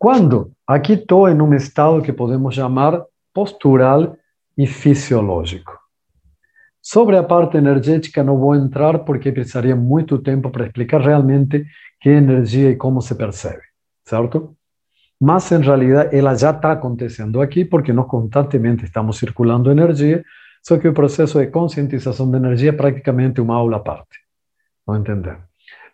Quando? Aqui estou em um estado que podemos chamar postural e fisiológico. Sobre a parte energética não vou entrar porque precisaria muito tempo para explicar realmente que é energia e como se percebe, certo? Mas em realidade ela já está acontecendo aqui porque nós constantemente estamos circulando energia, só que o processo de conscientização de energia é praticamente uma aula à parte. Não entender?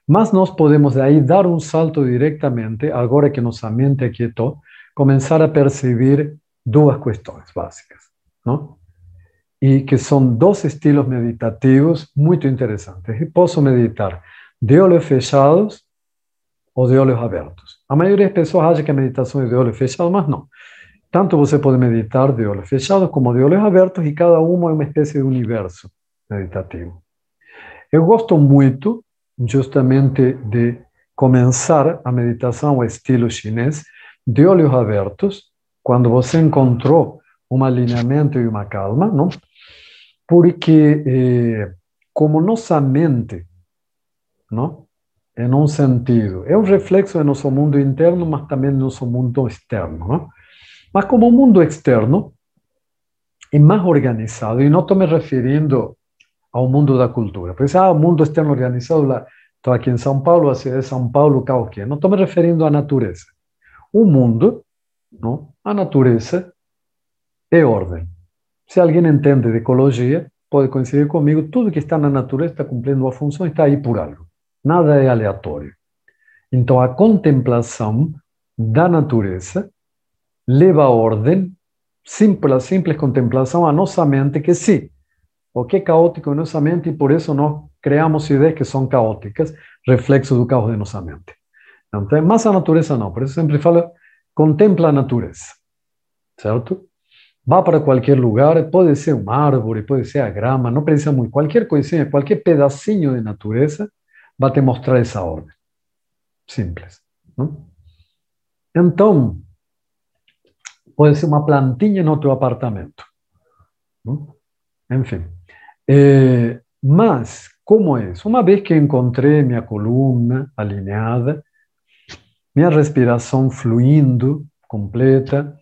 Mas nós podemos aí dar um salto diretamente, agora que nossa mente aquietou, começar a perceber duas questões básicas, não? E que são dois estilos meditativos muito interessantes. E posso meditar de olhos fechados ou de olhos abertos. A maioria das pessoas acha que a meditação é de olhos fechados, mas não. Tanto você pode meditar de olhos fechados como de olhos abertos e cada uma é uma espécie de universo meditativo. Eu gosto muito justamente de começar a meditação ao estilo chinês de olhos abertos, quando você encontrou um alinhamento e uma calma, não? Porque eh, como nossa mente, não? Em um sentido, é um reflexo do nosso mundo interno, mas também do nosso mundo externo, não? Mas como o mundo externo é mais organizado, e não estou me referindo ao mundo da cultura. Porque, ah, o mundo externo organizado, estou aqui em São Paulo, a cidade de São Paulo, caos que Não estou me referindo à natureza. O mundo não? A natureza é ordem. Se alguém entende de ecologia, pode coincidir comigo, tudo que está na natureza está cumprindo uma função, está aí por algo. Nada é aleatório. Então, a contemplação da natureza leva a ordem, simples, simples contemplação, a nossa mente, que sim, o que é caótico em nossa mente, e por isso nós criamos ideias que são caóticas, reflexo do caos de nossa mente. Então, mas a natureza não. Por isso sempre falo contempla a natureza, certo? Vá para qualquer lugar, pode ser uma árvore, pode ser a grama, não precisa muito, qualquer coisinha, qualquer pedacinho de natureza vai te mostrar essa ordem. Simples. Não? Então, pode ser uma plantinha no teu apartamento. Não? Enfim. É, mas, como é isso? Uma vez que encontrei minha coluna alinhada, minha respiração fluindo, completa,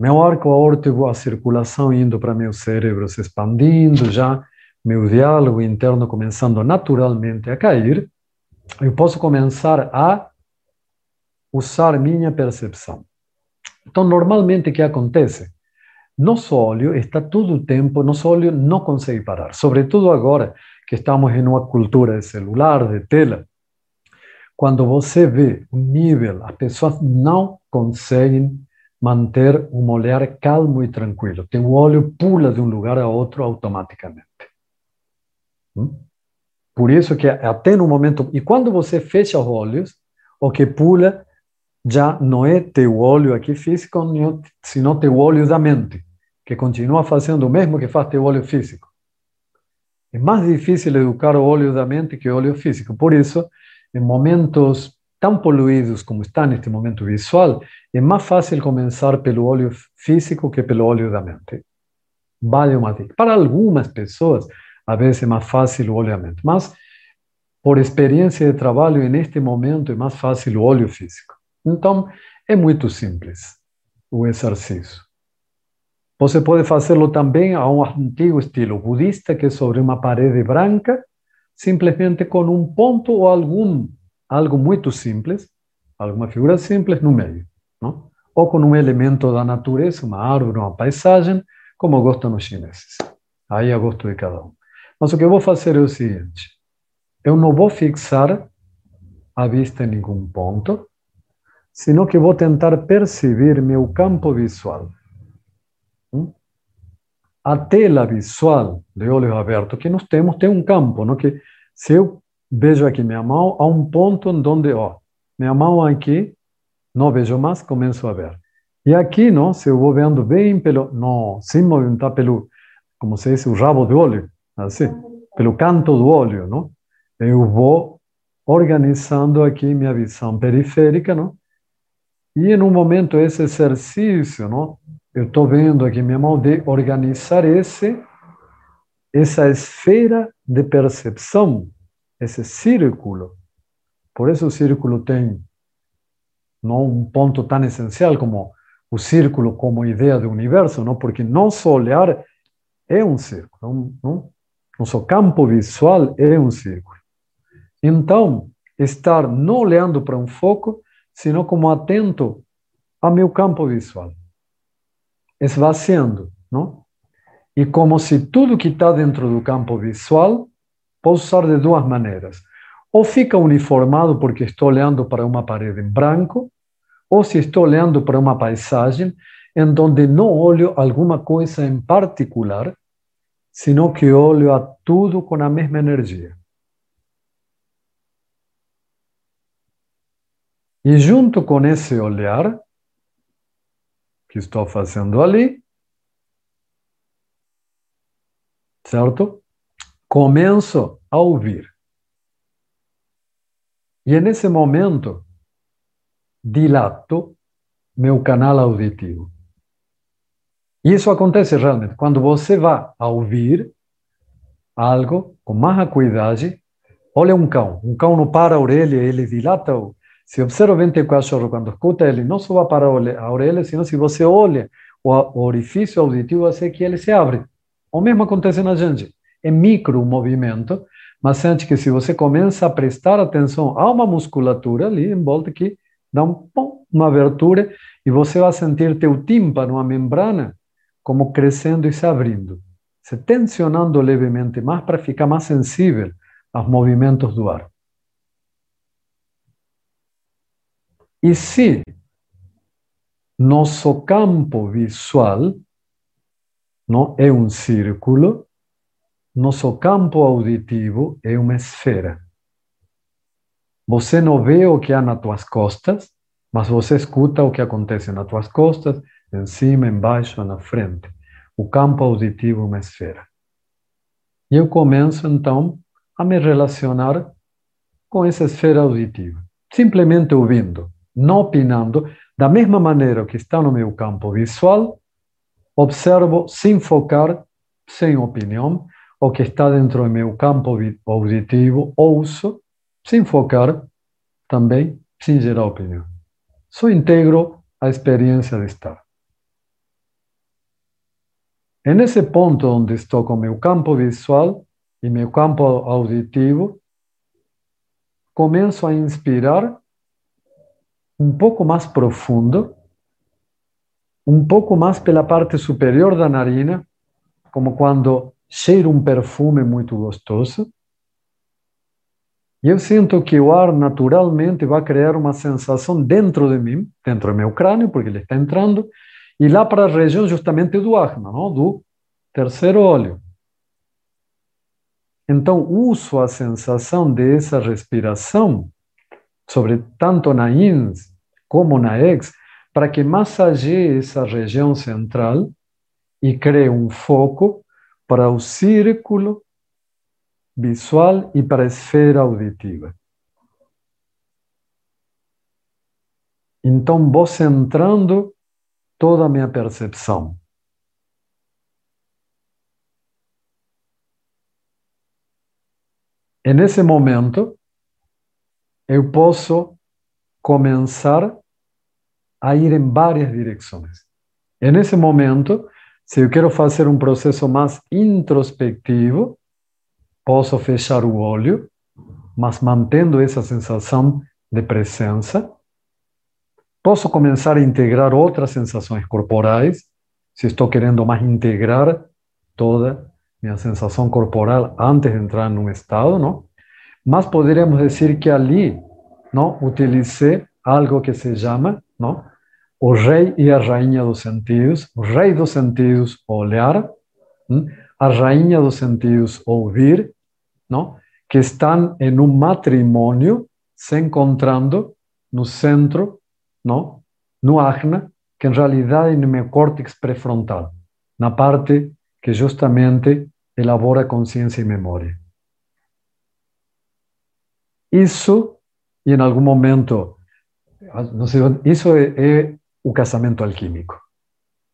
meu arco aórtico, a circulação indo para meu cérebro se expandindo, já meu diálogo interno começando naturalmente a cair, eu posso começar a usar minha percepção. Então, normalmente, o que acontece? Nosso olho está todo o tempo, nosso olho não consegue parar, sobretudo agora que estamos em uma cultura de celular, de tela. Quando você vê o nível, as pessoas não conseguem manter um olhar calmo e tranquilo. Tem o olho pula de um lugar a outro automaticamente. Hum? Por isso que até no momento e quando você fecha os olhos, o que pula já não é teu olho aqui físico, sino teu olho da mente, que continua fazendo o mesmo que faz teu olho físico. É mais difícil educar o olho da mente que o olho físico. Por isso, em momentos tão poluídos como está neste momento visual, é mais fácil começar pelo olho físico que pelo olho da mente. Vale uma dica. Para algumas pessoas, às vezes é mais fácil o olho da mente, mas por experiência de trabalho, neste momento é mais fácil o olho físico. Então, é muito simples o exercício. Você pode fazê-lo também a um antigo estilo budista, que é sobre uma parede branca, simplesmente com um ponto ou algum algo muito simples, alguma figura simples no meio, não? ou com um elemento da natureza, uma árvore, uma paisagem, como gostam os chineses. Aí eu gosto de cada um. Mas o que eu vou fazer é o seguinte: eu não vou fixar a vista em nenhum ponto, sino que vou tentar perceber meu campo visual. Hum? A tela visual de olhos abertos que nós temos tem um campo, não? que se eu vejo aqui minha mão a um ponto onde, ó, minha mão aqui, não vejo mais, começo a ver. E aqui, não, se eu vou vendo bem pelo, não, sem movimentar pelo, como se diz, o rabo do olho, assim, pelo canto do olho, não? Eu vou organizando aqui minha visão periférica, não? E um momento esse exercício, não? Eu estou vendo aqui minha mão de organizar esse essa esfera de percepção esse círculo. Por isso o círculo tem não um ponto tão essencial como o círculo como ideia do universo, não? porque nosso olhar é um círculo, não? nosso campo visual é um círculo. Então, estar não olhando para um foco, sino como atento ao meu campo visual, esvaziando, não? E como se tudo que está dentro do campo visual, posso usar de duas maneiras. Ou fica uniformado porque estou olhando para uma parede em branco, ou se estou olhando para uma paisagem em onde não olho alguma coisa em particular, sino que olho a tudo com a mesma energia. E junto com esse olhar que estou fazendo ali, certo? Começo a ouvir. E nesse momento, dilato meu canal auditivo. Isso acontece realmente quando você vai ouvir algo com mais acuidade. Olha um cão, um cão não para a orelha, ele dilata. Se observa o cachorro, quando escuta ele, não só vai para a orelha, senão se você olha o orifício auditivo, você que ele se abre. O mesmo acontece na gente. É micro movimento, mas sente que se você começa a prestar atenção a uma musculatura ali em volta que dá um, uma abertura e você vai sentir teu tímpano, a membrana, como crescendo e se abrindo, se tensionando levemente mais para ficar mais sensível aos movimentos do ar. E se nosso campo visual não é um círculo, nosso campo auditivo é uma esfera. Você não vê o que há nas tuas costas, mas você escuta o que acontece nas tuas costas, em cima, embaixo, na frente. O campo auditivo é uma esfera. E eu começo, então, a me relacionar com essa esfera auditiva. Simplesmente ouvindo, não opinando, da mesma maneira que está no meu campo visual, observo sem focar, sem opinião, o que está dentro do meu campo auditivo, ouço, sem focar, também sem gerar opinião. Só integro a experiência de estar. É nesse ponto onde estou com meu campo visual e meu campo auditivo, começo a inspirar um pouco mais profundo, um pouco mais pela parte superior da narina, como quando cheira um perfume muito gostoso. E eu sinto que o ar naturalmente vai criar uma sensação dentro de mim, dentro do meu crânio, porque ele está entrando, e lá para a região justamente do não? do terceiro olho. Então, uso a sensação dessa respiração, sobre tanto na INS como na EX, para que massageie essa região central e crie um foco para o círculo visual e para a esfera auditiva. Então, vou centrando toda a minha percepção. E nesse momento, eu posso começar a ir em várias direções. E nesse momento, se eu quero fazer um processo mais introspectivo, posso fechar o olho, mas mantendo essa sensação de presença. Posso começar a integrar outras sensações corporais, se estou querendo mais integrar toda minha sensação corporal antes de entrar num estado, não? Mas poderíamos dizer que ali, não, utilizei algo que se chama, não, o rei e a rainha dos sentidos, o rei dos sentidos, olhar, hum? a rainha dos sentidos, ouvir, não? que estão em um matrimônio se encontrando no centro, não? no ajna, que em realidade é no meu córtex pré-frontal, na parte que justamente elabora consciência e memória. Isso, e em algum momento, não sei, isso é, é o casamento alquímico.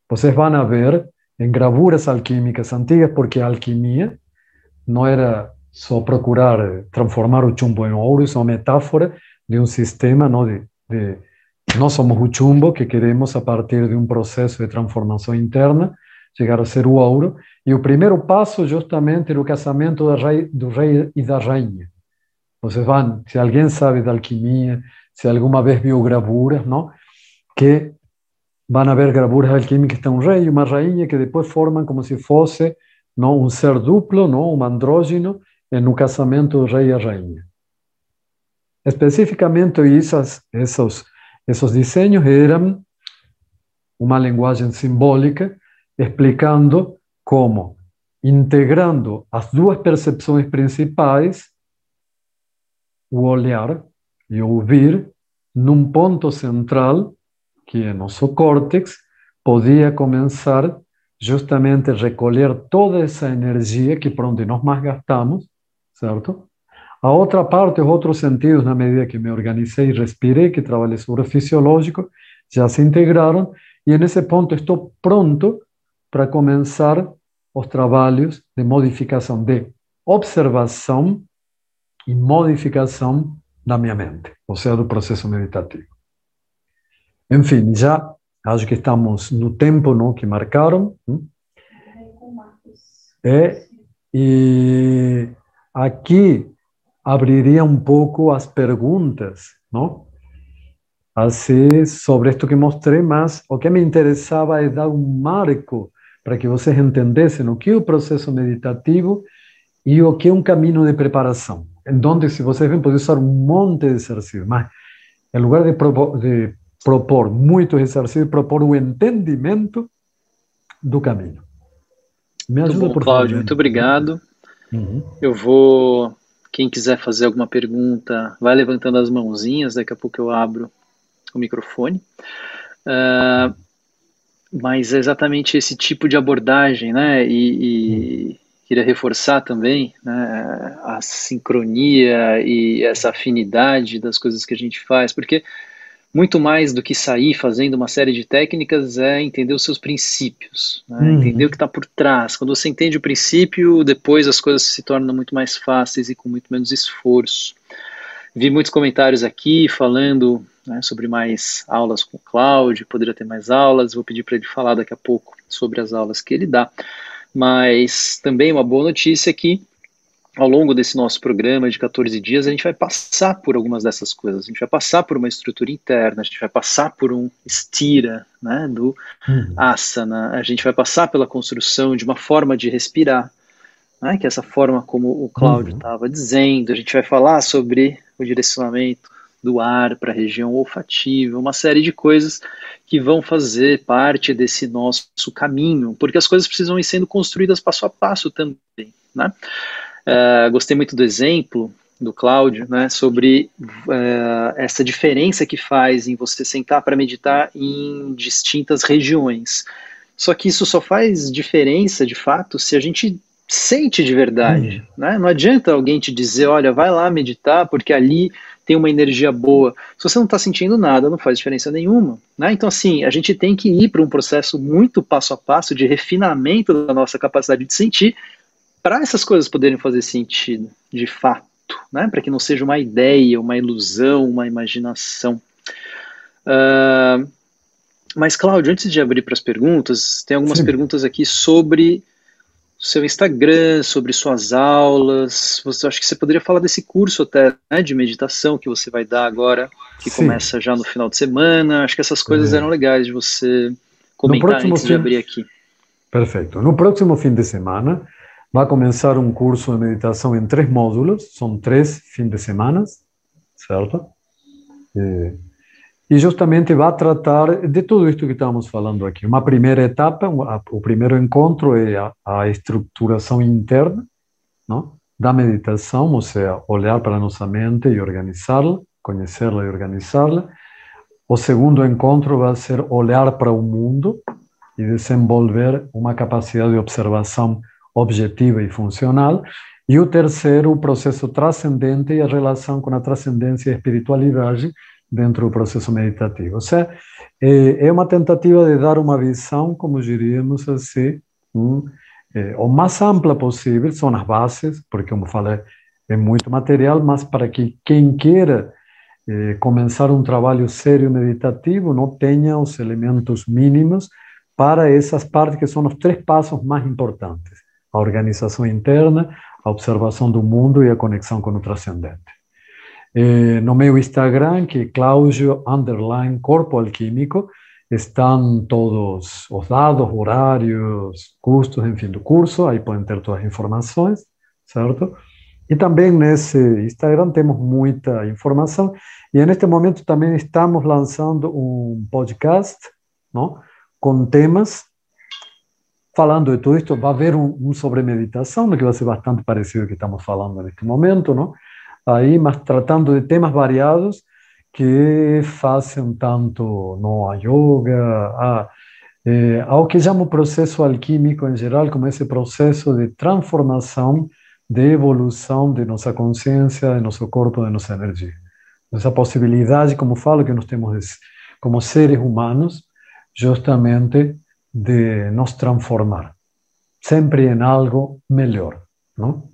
Vocês vão ver em gravuras alquímicas antigas, porque a alquimia não era só procurar transformar o chumbo em ouro, isso é metáfora de um sistema não, de, de nós somos o chumbo que queremos, a partir de um processo de transformação interna, chegar a ser o ouro. E o primeiro passo, justamente, é o casamento rei, do rei e da rainha. Vocês vão, se alguém sabe de alquimia, se alguma vez viu gravuras, não? que vão haver gravuras alquímicas de um rei e uma rainha que depois formam como se fosse não, um ser duplo, não, um andrógeno, no casamento do rei e a rainha. Especificamente, esses, esses, esses desenhos eram uma linguagem simbólica explicando como, integrando as duas percepções principais, o olhar e o ouvir, num ponto central, que é nosso córtex, podia começar justamente a recolher toda essa energia que por onde nós mais gastamos, certo? A outra parte, os outros sentidos, na medida que me organizei, respirei, que trabalhei sobre o fisiológico, já se integraram, e nesse ponto estou pronto para começar os trabalhos de modificação, de observação e modificação da minha mente, ou seja, do processo meditativo. Enfim, já acho que estamos no tempo não, que marcaram. É, e aqui abriria um pouco as perguntas, não? Assim, sobre isto que mostrei, mas o que me interessava é dar um marco para que vocês entendessem o que é o processo meditativo e o que é um caminho de preparação. Onde, se vocês vêm, podem usar um monte de exercícios, mas em lugar de propor muitos exercícios, propor o entendimento do caminho. Me ajuda, muito bom, por favor. Cláudio, muito obrigado. Uhum. Eu vou. Quem quiser fazer alguma pergunta, vai levantando as mãozinhas, daqui a pouco eu abro o microfone. Uh, mas é exatamente esse tipo de abordagem, né? E, e queria reforçar também né, a sincronia e essa afinidade das coisas que a gente faz, porque muito mais do que sair fazendo uma série de técnicas é entender os seus princípios, né? uhum. entender o que está por trás. Quando você entende o princípio, depois as coisas se tornam muito mais fáceis e com muito menos esforço. Vi muitos comentários aqui falando né, sobre mais aulas com o Cláudio, poderia ter mais aulas, vou pedir para ele falar daqui a pouco sobre as aulas que ele dá. Mas também uma boa notícia é que ao longo desse nosso programa de 14 dias, a gente vai passar por algumas dessas coisas. A gente vai passar por uma estrutura interna, a gente vai passar por um estira né, do uhum. asana, a gente vai passar pela construção de uma forma de respirar, né, que é essa forma como o Cláudio estava uhum. dizendo. A gente vai falar sobre o direcionamento do ar para a região olfativa, uma série de coisas que vão fazer parte desse nosso caminho, porque as coisas precisam ir sendo construídas passo a passo também, né? Uh, gostei muito do exemplo do Cláudio, né, sobre uh, essa diferença que faz em você sentar para meditar em distintas regiões. Só que isso só faz diferença, de fato, se a gente sente de verdade. Hum. Né? Não adianta alguém te dizer, olha, vai lá meditar, porque ali tem uma energia boa. Se você não está sentindo nada, não faz diferença nenhuma. Né? Então, assim, a gente tem que ir para um processo muito passo a passo de refinamento da nossa capacidade de sentir para essas coisas poderem fazer sentido, de fato, né? para que não seja uma ideia, uma ilusão, uma imaginação. Uh, mas, Cláudio, antes de abrir para as perguntas, tem algumas Sim. perguntas aqui sobre seu Instagram, sobre suas aulas. Você acho que você poderia falar desse curso até né, de meditação que você vai dar agora, que Sim. começa já no final de semana. Acho que essas coisas é. eram legais de você comentar antes fim... de abrir aqui. Perfeito. No próximo fim de semana vai começar um curso de meditação em três módulos, são três fins de semana, certo? E e justamente vai tratar de tudo isto que estamos falando aqui. Uma primeira etapa, o primeiro encontro é a, a interna não? da meditação, ou seja, olhar para a nossa mente e organizá-la, conhecê-la organizá-la. O segundo encontro vai ser olhar para o mundo e desenvolver uma capacidade de observação objetiva e funcional. E o terceiro, o processo transcendente e a relação com a transcendência e a espiritualidade, dentro do processo meditativo. Ou seja, é, é uma tentativa de dar uma visão, como diríamos assim, um, é, o mais ampla possível, são as bases, porque, como falei, é muito material, mas para que quem queira eh, começar um trabalho sério meditativo não tenha os elementos mínimos para essas partes que são os três passos mais importantes: a organização interna, a observação do mundo e a conexão com o transcendente. Eh, no meu Instagram, que é Cláudio Underline Corpo Alquímico, estão todos os dados, horários, custos, enfim, do curso, aí podem ter todas as informações, certo? E também nesse Instagram temos muita informação. E neste momento também estamos lançando um podcast, não? com temas falando de tudo isto. Vai haver um, um sobre meditação, que vai ser bastante parecido ao que estamos falando neste momento, não? Aí, mas tratando de temas variados que fazem tanto no, a yoga, a, eh, ao que chamo processo alquímico em geral, como esse processo de transformação, de evolução de nossa consciência, de nosso corpo, de nossa energia. Essa possibilidade, como falo, que nós temos como seres humanos, justamente de nos transformar, sempre em algo melhor, não?